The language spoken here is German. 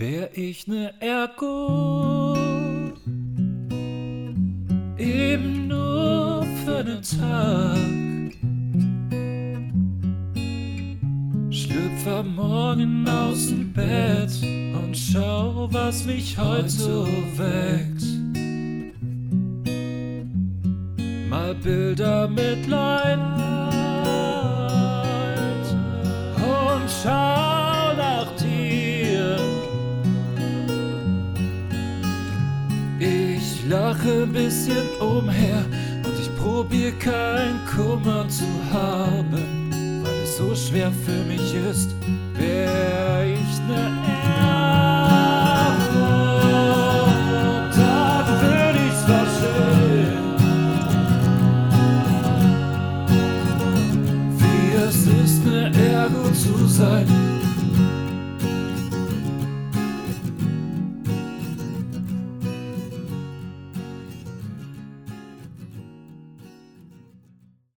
Wär ich ne Ergo, eben nur für den Tag. Schlüpf am Morgen aus dem Bett und schau, was mich heute weckt. Mal Bilder mit Leid lache ein bisschen umher und ich probier keinen Kummer zu haben, weil es so schwer für mich ist, wär ich ne Erbe, dann würd ich's verstehen. Wie es ist, ne Ergo zu sein.